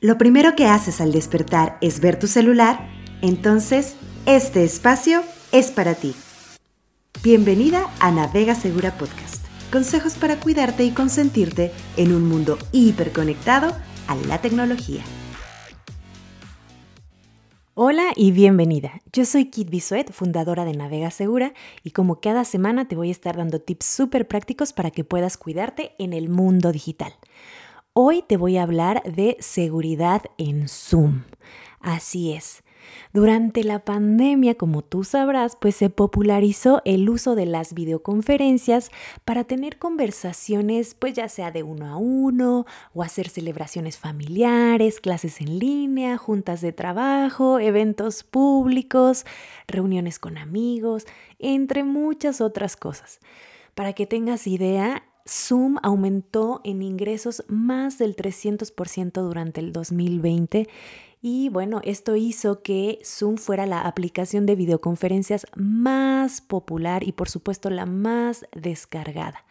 lo primero que haces al despertar es ver tu celular, entonces este espacio es para ti. Bienvenida a Navega Segura Podcast. Consejos para cuidarte y consentirte en un mundo hiperconectado a la tecnología. Hola y bienvenida. Yo soy Kit Bisuet, fundadora de Navega Segura, y como cada semana te voy a estar dando tips súper prácticos para que puedas cuidarte en el mundo digital. Hoy te voy a hablar de seguridad en Zoom. Así es. Durante la pandemia, como tú sabrás, pues se popularizó el uso de las videoconferencias para tener conversaciones, pues ya sea de uno a uno, o hacer celebraciones familiares, clases en línea, juntas de trabajo, eventos públicos, reuniones con amigos, entre muchas otras cosas. Para que tengas idea, Zoom aumentó en ingresos más del 300% durante el 2020 y bueno, esto hizo que Zoom fuera la aplicación de videoconferencias más popular y por supuesto la más descargada.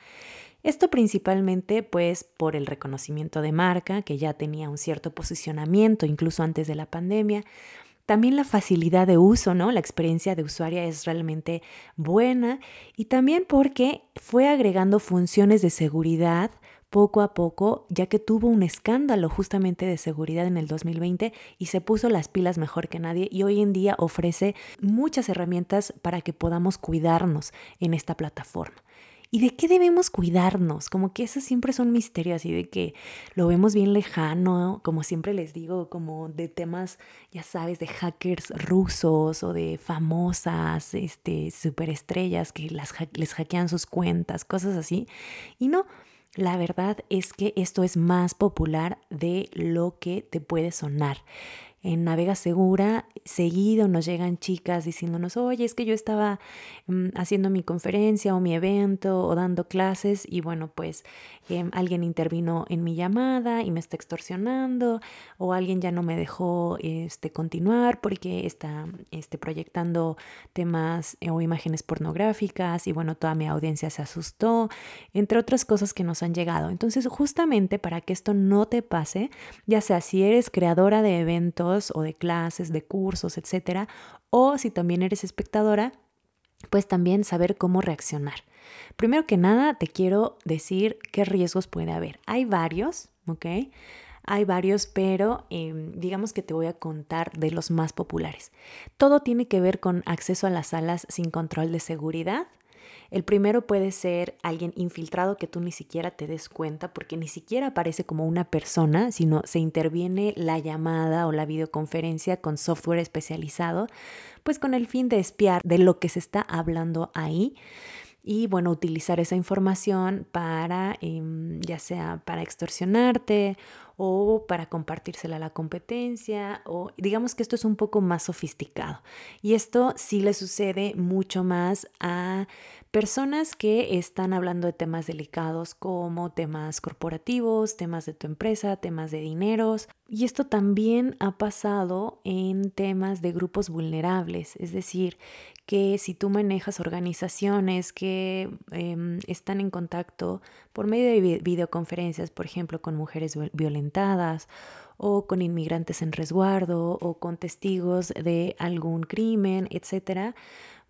Esto principalmente pues por el reconocimiento de marca, que ya tenía un cierto posicionamiento incluso antes de la pandemia, también la facilidad de uso, ¿no? La experiencia de usuaria es realmente buena y también porque fue agregando funciones de seguridad poco a poco, ya que tuvo un escándalo justamente de seguridad en el 2020 y se puso las pilas mejor que nadie y hoy en día ofrece muchas herramientas para que podamos cuidarnos en esta plataforma. ¿Y de qué debemos cuidarnos? Como que eso siempre es un misterio, así de que lo vemos bien lejano, como siempre les digo, como de temas, ya sabes, de hackers rusos o de famosas este, superestrellas que les hackean sus cuentas, cosas así. Y no, la verdad es que esto es más popular de lo que te puede sonar en Navega Segura, seguido nos llegan chicas diciéndonos, oye, es que yo estaba mm, haciendo mi conferencia o mi evento o dando clases y bueno, pues em, alguien intervino en mi llamada y me está extorsionando o alguien ya no me dejó este, continuar porque está este, proyectando temas o imágenes pornográficas y bueno, toda mi audiencia se asustó, entre otras cosas que nos han llegado. Entonces, justamente para que esto no te pase, ya sea si eres creadora de eventos, o de clases, de cursos, etcétera, o si también eres espectadora, pues también saber cómo reaccionar. Primero que nada, te quiero decir qué riesgos puede haber. Hay varios, ¿ok? Hay varios, pero em, digamos que te voy a contar de los más populares. Todo tiene que ver con acceso a las salas sin control de seguridad, el primero puede ser alguien infiltrado que tú ni siquiera te des cuenta porque ni siquiera aparece como una persona, sino se interviene la llamada o la videoconferencia con software especializado, pues con el fin de espiar de lo que se está hablando ahí y bueno, utilizar esa información para, em, ya sea para extorsionarte o para compartírsela a la competencia o digamos que esto es un poco más sofisticado. Y esto sí le sucede mucho más a personas que están hablando de temas delicados como temas corporativos, temas de tu empresa, temas de dineros. Y esto también ha pasado en temas de grupos vulnerables, es decir, que si tú manejas organizaciones que em, están en contacto por medio de videoconferencias, por ejemplo, con mujeres violentadas o con inmigrantes en resguardo o con testigos de algún crimen, etcétera,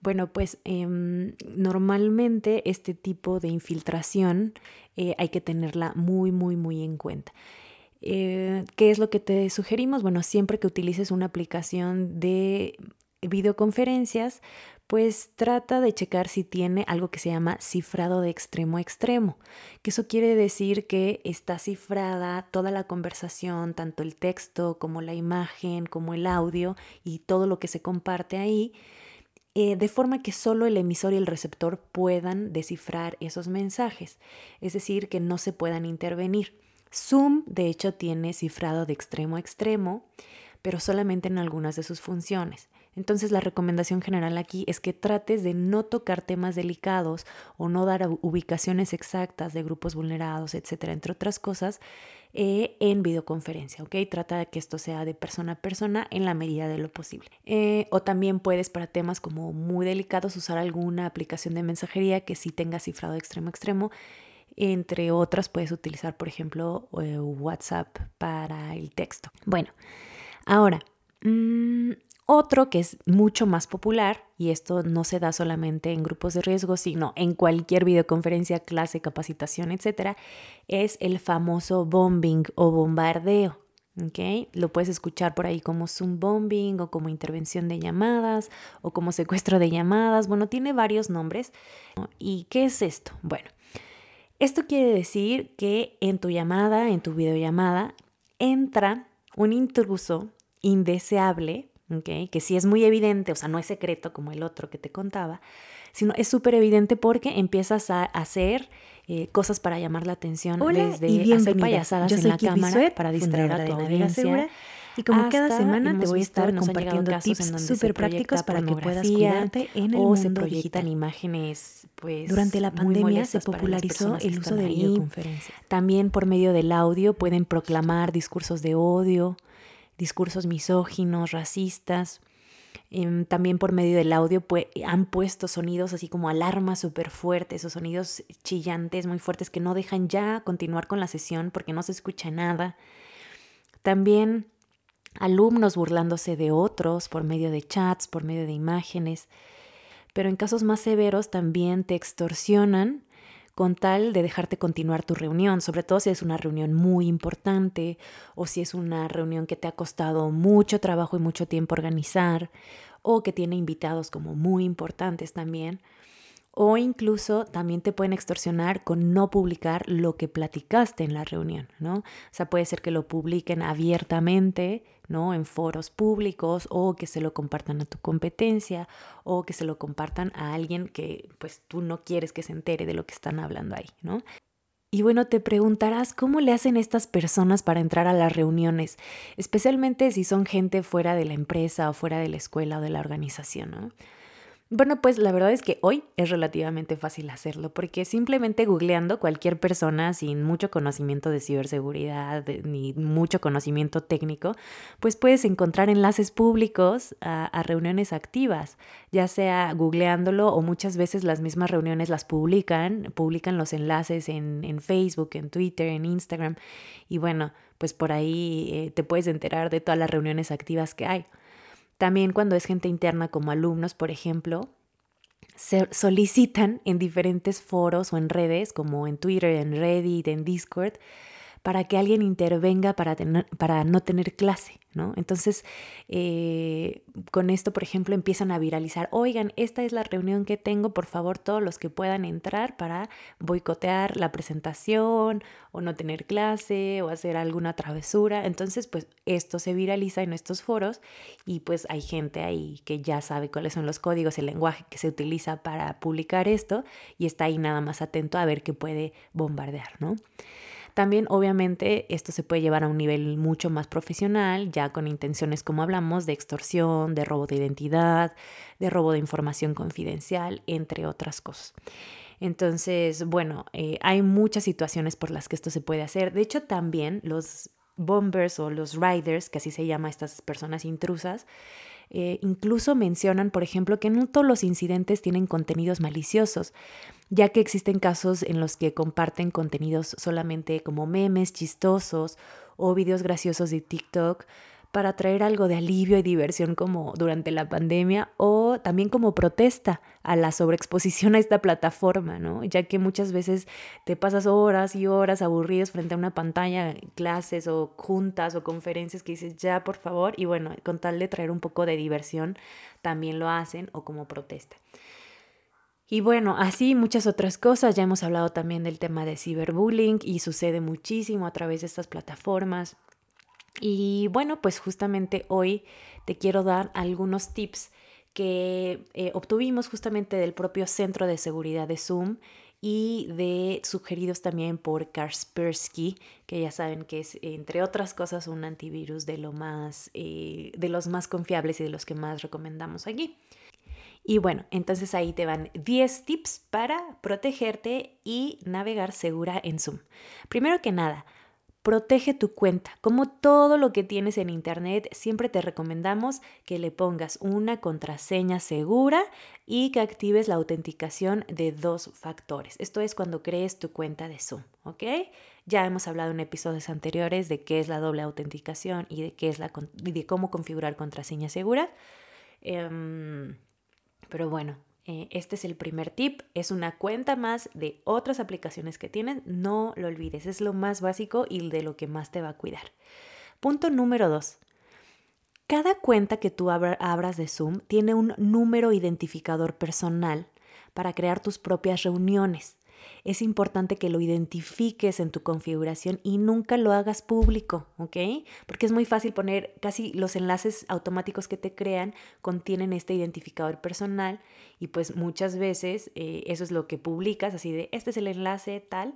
bueno, pues em, normalmente este tipo de infiltración eh, hay que tenerla muy, muy, muy en cuenta. Eh, ¿Qué es lo que te sugerimos? Bueno, siempre que utilices una aplicación de videoconferencias, pues trata de checar si tiene algo que se llama cifrado de extremo a extremo, que eso quiere decir que está cifrada toda la conversación, tanto el texto como la imagen, como el audio y todo lo que se comparte ahí, eh, de forma que solo el emisor y el receptor puedan descifrar esos mensajes, es decir, que no se puedan intervenir. Zoom, de hecho, tiene cifrado de extremo a extremo, pero solamente en algunas de sus funciones. Entonces la recomendación general aquí es que trates de no tocar temas delicados o no dar ubicaciones exactas de grupos vulnerados, etcétera, entre otras cosas, eh, en videoconferencia, ¿ok? Trata de que esto sea de persona a persona en la medida de lo posible. Eh, o también puedes para temas como muy delicados usar alguna aplicación de mensajería que sí tenga cifrado extremo a extremo Entre otras puedes utilizar, por ejemplo, eh, WhatsApp para el texto. Bueno, ahora, mm, otro que es mucho más popular, y esto no se da solamente en grupos de riesgo, sino en cualquier videoconferencia, clase, capacitación, etcétera, es el famoso bombing o bombardeo. Lo puedes escuchar por ahí como Zoom bombing o como intervención de llamadas o como secuestro de llamadas. Bueno, tiene varios nombres. ¿Y qué es esto? Bueno, esto quiere decir que en tu llamada, en tu videollamada, entra un intruso indeseable, que sí es muy evidente, o sea, no es secreto como el otro que te contaba, sino es súper evidente porque empiezas a hacer eh, cosas para llamar la atención desde y hacer payasadas en la cámara para distraer a tu audiencia y como cada semana te voy a estar compartiendo tips súper prácticos para que puedas cuidarte en el o mundo se proyectan digital. imágenes pues Durante la pandemia se popularizó el uso de ahí. videoconferencia. También por medio del audio pueden proclamar discursos de odio, discursos misóginos, racistas. Em, también por medio del audio han puesto sonidos así como alarmas súper fuertes o sonidos chillantes muy fuertes que no dejan ya continuar con la sesión porque no se escucha nada. También alumnos burlándose de otros por medio de chats, por medio de imágenes. Pero en casos más severos también te extorsionan con tal de dejarte continuar tu reunión, sobre todo si es una reunión muy importante o si es una reunión que te ha costado mucho trabajo y mucho tiempo organizar o que tiene invitados como muy importantes también. O incluso también te pueden extorsionar con no publicar lo que platicaste en la reunión, ¿no? O sea, puede ser que lo publiquen abiertamente, ¿no? En foros públicos o que se lo compartan a tu competencia o que se lo compartan a alguien que pues tú no quieres que se entere de lo que están hablando ahí, ¿no? Y bueno, te preguntarás cómo le hacen estas personas para entrar a las reuniones, especialmente si son gente fuera de la empresa o fuera de la escuela o de la organización, ¿no? Bueno, pues la verdad es que hoy es relativamente fácil hacerlo porque simplemente googleando cualquier persona sin mucho conocimiento de ciberseguridad ni mucho conocimiento técnico, pues puedes encontrar enlaces públicos a, reuniones activas, ya sea googleándolo o muchas veces las mismas reuniones las publican, publican los enlaces en, en Facebook, en Twitter, en Instagram y bueno, pues por ahí eh, te puedes enterar de todas las reuniones activas que hay. También cuando es gente interna como alumnos, por ejemplo, se solicitan en diferentes foros o en redes, como en Twitter, en Reddit, en Discord, para que alguien intervenga para, tener- para no tener clase, ¿no? Entonces, eh, con esto, por ejemplo, empiezan a viralizar, oigan, esta es la reunión que tengo, por favor, todos los que puedan entrar para boicotear la presentación o no tener clase o hacer alguna travesura. Entonces, pues esto se viraliza en estos foros y pues hay gente ahí que ya sabe cuáles son los códigos, el lenguaje que se utiliza para publicar esto y está ahí nada más atento a ver qué puede bombardear, ¿no? También, obviamente, esto se puede llevar a un nivel mucho más profesional, ya con intenciones, como hablamos, de extorsión, de robo de identidad, de robo de información confidencial, entre otras cosas. Entonces, bueno, eh, hay muchas situaciones por las que esto se puede hacer. De hecho, también los bombers o los riders, que así se llama estas personas intrusas, eh, incluso mencionan, por ejemplo, que no todos los incidentes tienen contenidos maliciosos, ya que existen casos en los que comparten contenidos solamente como memes chistosos o videos graciosos de TikTok para traer algo de alivio y diversión como durante la pandemia o también como protesta a la sobreexposición a esta plataforma, ¿no? Ya que muchas veces te pasas horas y horas aburridos frente a una pantalla, clases o juntas o conferencias que dices, ya, por favor, y bueno, con tal de traer un poco de diversión, también lo hacen o como protesta. Y bueno, así muchas otras cosas. Ya hemos hablado también del tema de ciberbullying y sucede muchísimo a través de estas plataformas. Y bueno, pues justamente hoy te quiero dar algunos tips que eh, obtuvimos justamente del propio Centro de Seguridad de Zoom y de sugeridos también por Kaspersky, que ya saben que es, entre otras cosas, un antivirus de, lo más, eh, de los más confiables y de los que más recomendamos aquí. Y bueno, entonces ahí te van 10 tips para protegerte y navegar segura en Zoom. Primero que nada, Protege tu cuenta. Como todo lo que tienes en Internet, siempre te recomendamos que le pongas una contraseña segura y que actives la autenticación de dos factores. Esto es cuando crees tu cuenta de Zoom, ¿ok? Ya hemos hablado en episodios anteriores de qué es la doble autenticación y de, qué es la, de cómo configurar contraseña segura. Em, pero bueno, este es el primer tip, es una cuenta más de otras aplicaciones que tienes, no lo olvides, es lo más básico y de lo que más te va a cuidar. Punto número dos. Cada cuenta que tú abras de Zoom tiene un número identificador personal para crear tus propias reuniones es importante que lo identifiques en tu configuración y nunca lo hagas público, ¿ok? Porque es muy fácil poner, casi los enlaces automáticos que te crean contienen este identificador personal y pues muchas veces eh, eso es lo que publicas, así de, este es el enlace tal.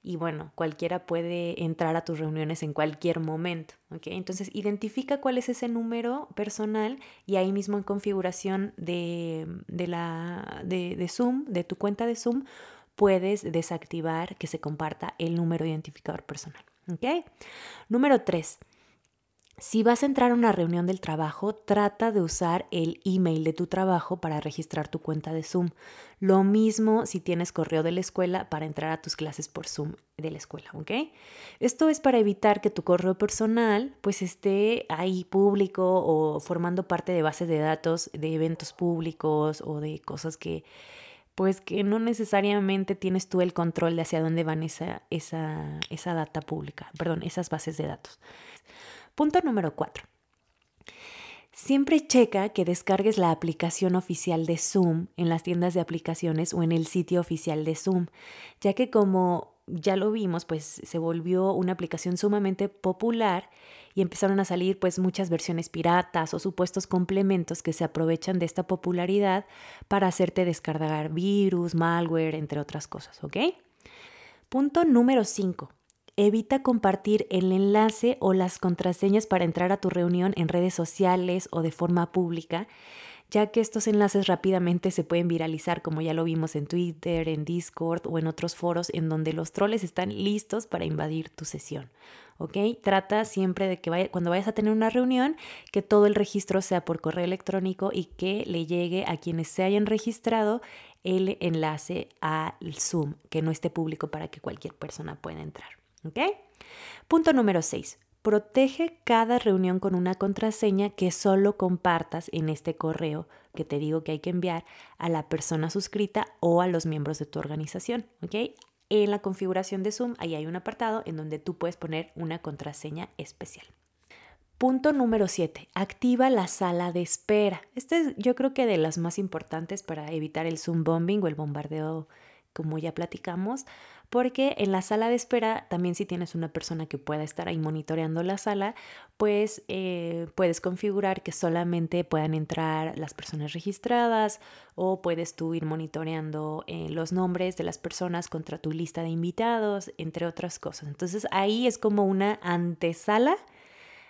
Y bueno, cualquiera puede entrar a tus reuniones en cualquier momento, ¿ok? Entonces, identifica cuál es ese número personal y ahí mismo en configuración de, la, de, de Zoom, de tu cuenta de Zoom, puedes desactivar que se comparta el número identificador personal. Número 3. Si vas a entrar a una reunión del trabajo, trata de usar el email de tu trabajo para registrar tu cuenta de Zoom. Lo mismo si tienes correo de la escuela para entrar a tus clases por Zoom de la escuela, ¿ok? Esto es para evitar que tu correo personal pues esté ahí público o formando parte de bases de datos de eventos públicos o de cosas que pues que no necesariamente tienes tú el control de hacia dónde van esa, esa, esa data pública, perdón, esas bases de datos. Punto número cuatro. Siempre checa que descargues la aplicación oficial de Zoom en las tiendas de aplicaciones o en el sitio oficial de Zoom, ya que como ya lo vimos, pues se volvió una aplicación sumamente popular y empezaron a salir pues muchas versiones piratas o supuestos complementos que se aprovechan de esta popularidad para hacerte descargar virus, malware, entre otras cosas, ¿ok? Punto número 5. Evita compartir el enlace o las contraseñas para entrar a tu reunión en redes sociales o de forma pública, ya que estos enlaces rápidamente se pueden viralizar, como ya lo vimos en Twitter, en Discord o en otros foros en donde los troles están listos para invadir tu sesión. ¿ok? Trata siempre de que vaya, cuando vayas a tener una reunión, que todo el registro sea por correo electrónico y que le llegue a quienes se hayan registrado el enlace al Zoom, que no esté público para que cualquier persona pueda entrar, ¿ok? Punto número 6. Protege cada reunión con una contraseña que solo compartas en este correo que te digo que hay que enviar a la persona suscrita o a los miembros de tu organización. ¿ok? En la configuración de Zoom, ahí hay un apartado en donde tú puedes poner una contraseña especial. Punto número 7. Activa la sala de espera. Este es yo creo que de las más importantes para evitar el Zoom bombing o el bombardeo como ya platicamos, porque en la sala de espera también si tienes una persona que pueda estar ahí monitoreando la sala, pues eh, puedes configurar que solamente puedan entrar las personas registradas o puedes tú ir monitoreando eh, los nombres de las personas contra tu lista de invitados, entre otras cosas. Entonces ahí es como una antesala.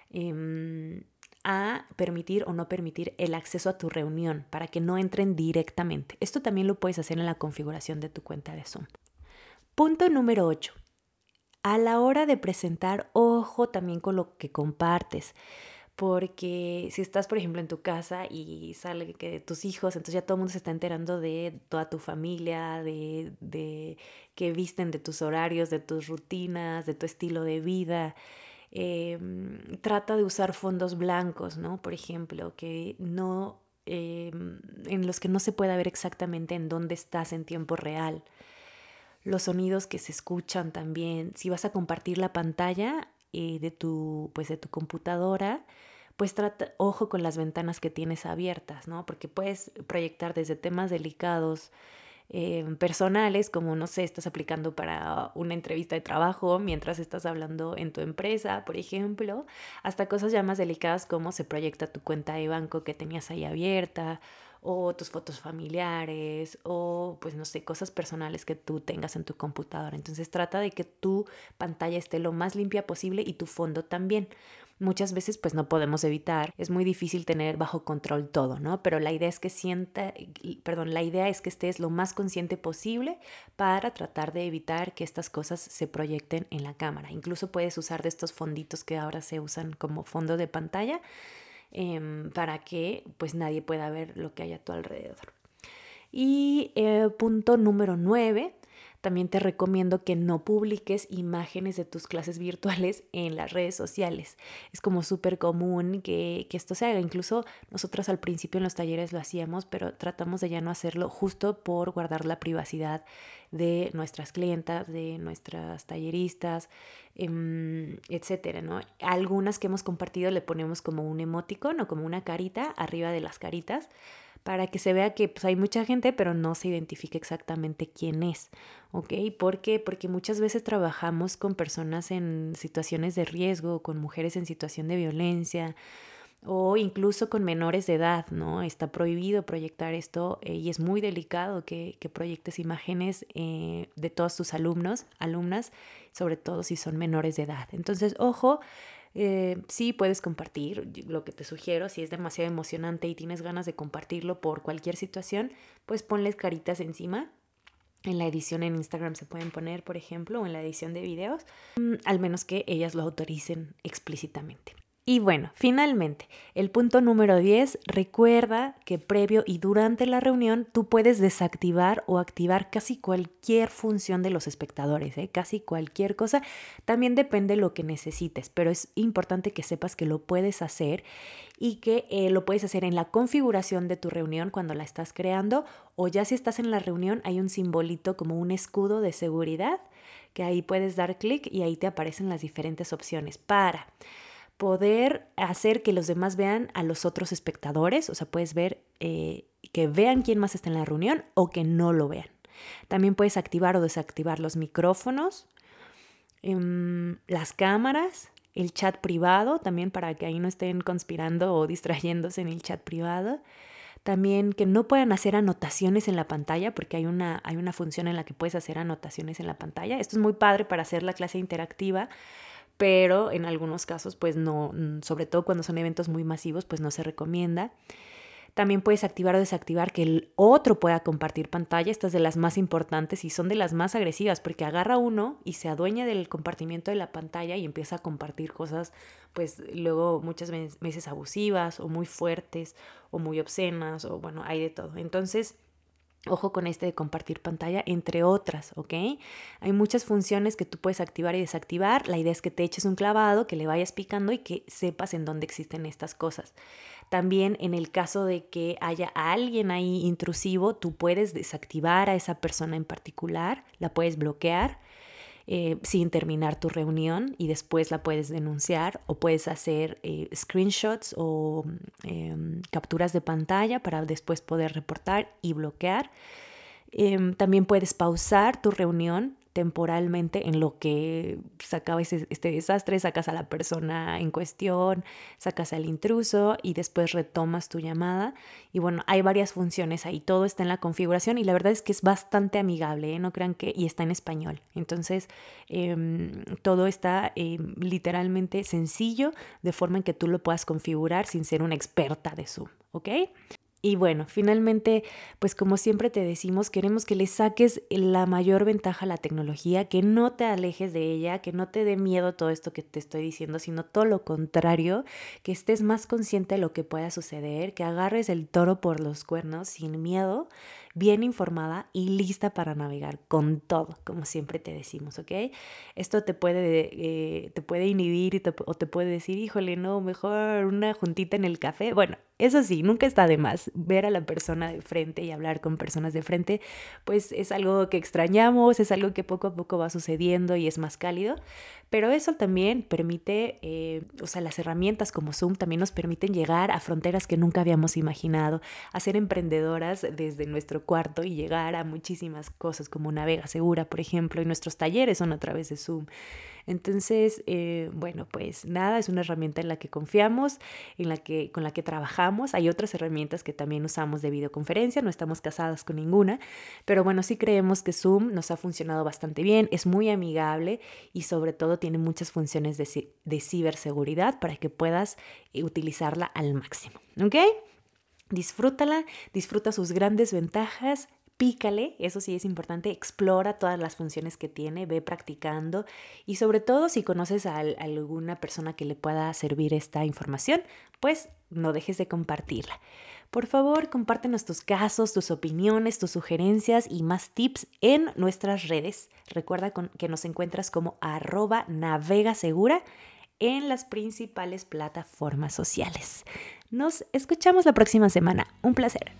Em, a permitir o no permitir el acceso a tu reunión para que no entren directamente. Esto también lo puedes hacer en la configuración de tu cuenta de Zoom. Punto número 8. A la hora de presentar, ojo también con lo que compartes. Porque si estás, por ejemplo, en tu casa y sale que tus hijos, entonces ya todo el mundo se está enterando de toda tu familia, de, de que visten, de tus horarios, de tus rutinas, de tu estilo de vida. Em, trata de usar fondos blancos, ¿no? Por ejemplo, que no, em, en los que no se pueda ver exactamente en dónde estás en tiempo real. Los sonidos que se escuchan también. Si vas a compartir la pantalla eh, de, tu, pues de tu computadora, pues trata, ojo con las ventanas que tienes abiertas, ¿no? Porque puedes proyectar desde temas delicados, Em, personales, como no sé, estás aplicando para una entrevista de trabajo mientras estás hablando en tu empresa, por ejemplo, hasta cosas ya más delicadas como se proyecta tu cuenta de banco que tenías ahí abierta o tus fotos familiares o pues no sé, cosas personales que tú tengas en tu computadora. Entonces trata de que tu pantalla esté lo más limpia posible y tu fondo también. Muchas veces pues no podemos evitar, es muy difícil tener bajo control todo, ¿no? Pero la idea es que sienta, perdón, la idea es que estés lo más consciente posible para tratar de evitar que estas cosas se proyecten en la cámara. Incluso puedes usar de estos fonditos que ahora se usan como fondo de pantalla em, para que pues nadie pueda ver lo que hay a tu alrededor. Y eh, punto número 9 también te recomiendo que no publiques imágenes de tus clases virtuales en las redes sociales. Es como súper común que, esto se haga. Incluso nosotros al principio en los talleres lo hacíamos, pero tratamos de ya no hacerlo justo por guardar la privacidad de nuestras clientas, de nuestras talleristas, em, etcétera, ¿no? Algunas que hemos compartido le ponemos como un emoticon o como una carita arriba de las caritas para que se vea que pues, hay mucha gente, pero no se identifique exactamente quién es, ¿ok? ¿Por qué? Porque muchas veces trabajamos con personas en situaciones de riesgo, con mujeres en situación de violencia o incluso con menores de edad, ¿no? Está prohibido proyectar esto eh, y es muy delicado que, que proyectes imágenes eh, de todos tus alumnos, alumnas, sobre todo si son menores de edad. Entonces, ojo, eh, sí puedes compartir lo que te sugiero, si es demasiado emocionante y tienes ganas de compartirlo por cualquier situación, pues ponles caritas encima. En la edición en Instagram se pueden poner, por ejemplo, o en la edición de videos, mm, al menos que ellas lo autoricen explícitamente. Y bueno, finalmente, el punto número 10, recuerda que previo y durante la reunión tú puedes desactivar o activar casi cualquier función de los espectadores, ¿eh? casi cualquier cosa. También depende de lo que necesites, pero es importante que sepas que lo puedes hacer y que eh, lo puedes hacer en la configuración de tu reunión cuando la estás creando o ya si estás en la reunión hay un simbolito como un escudo de seguridad que ahí puedes dar clic y ahí te aparecen las diferentes opciones para poder hacer que los demás vean a los otros espectadores, o sea, puedes ver eh, que vean quién más está en la reunión o que no lo vean. También puedes activar o desactivar los micrófonos, em, las cámaras, el chat privado, también para que ahí no estén conspirando o distrayéndose en el chat privado. También que no puedan hacer anotaciones en la pantalla, porque hay una, hay una función en la que puedes hacer anotaciones en la pantalla. Esto es muy padre para hacer la clase interactiva, pero en algunos casos pues no, mm, sobre todo cuando son eventos muy masivos pues no se recomienda. También puedes activar o desactivar que el otro pueda compartir pantalla. Estas de las más importantes y son de las más agresivas porque agarra uno y se adueña del compartimiento de la pantalla y empieza a compartir cosas, pues luego muchas veces abusivas o muy fuertes o muy obscenas o bueno, hay de todo. Entonces, Ojo con este de compartir pantalla, entre otras, ¿ok? Hay muchas funciones que tú puedes activar y desactivar. La idea es que te eches un clavado, que le vayas picando y que sepas en dónde existen estas cosas. También en el caso de que haya alguien ahí intrusivo, tú puedes desactivar a esa persona en particular, la puedes bloquear eh, sin terminar tu reunión y después la puedes denunciar o puedes hacer eh, screenshots o em, capturas de pantalla para después poder reportar y bloquear. Em, también puedes pausar tu reunión temporalmente en lo que se acaba este desastre, sacas a la persona en cuestión, sacas al intruso y después retomas tu llamada. Y bueno, hay varias funciones ahí, todo está en la configuración y la verdad es que es bastante amigable, ¿eh? no crean que, y está en español. Entonces, em, todo está em, literalmente sencillo, de forma en que tú lo puedas configurar sin ser una experta de Zoom, ¿ok? Y bueno, finalmente, pues como siempre te decimos, queremos que le saques la mayor ventaja a la tecnología, que no te alejes de ella, que no te dé miedo todo esto que te estoy diciendo, sino todo lo contrario, que estés más consciente de lo que pueda suceder, que agarres el toro por los cuernos sin miedo bien informada y lista para navegar con todo, como siempre te decimos, ¿ok? Esto te puede, eh, te puede inhibir o te puede decir, híjole, no, mejor una juntita en el café. Bueno, eso sí, nunca está de más ver a la persona de frente y hablar con personas de frente, pues es algo que extrañamos, es algo que poco a poco va sucediendo y es más cálido, pero eso también permite, eh, o sea, las herramientas como Zoom también nos permiten llegar a fronteras que nunca habíamos imaginado, a ser emprendedoras desde nuestro cuarto y llegar a muchísimas cosas como una vega segura, por ejemplo, y nuestros talleres son a través de Zoom. Entonces, eh, bueno, pues nada, es una herramienta en la que confiamos, en la que, con la que trabajamos. Hay otras herramientas que también usamos de videoconferencia, no estamos casadas con ninguna, pero bueno, sí creemos que Zoom nos ha funcionado bastante bien, es muy amigable y sobre todo tiene muchas funciones de, de ciberseguridad para que puedas eh, utilizarla al máximo. ¿Ok? Disfrútala, disfruta sus grandes ventajas, pícale, eso sí es importante, explora todas las funciones que tiene, ve practicando y sobre todo si conoces a, alguna persona que le pueda servir esta información, pues no dejes de compartirla. Por favor, compártenos tus casos, tus opiniones, tus sugerencias y más tips en nuestras redes. Recuerda que nos encuentras como arroba navegasegura en las principales plataformas sociales. Nos escuchamos la próxima semana. Un placer.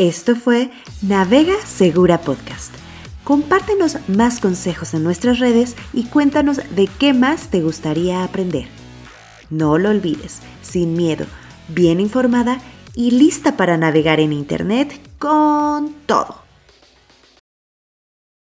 Esto fue Navega Segura Podcast. Compártenos más consejos en nuestras redes y cuéntanos de qué más te gustaría aprender. No lo olvides, sin miedo, bien informada y lista para navegar en Internet con todo.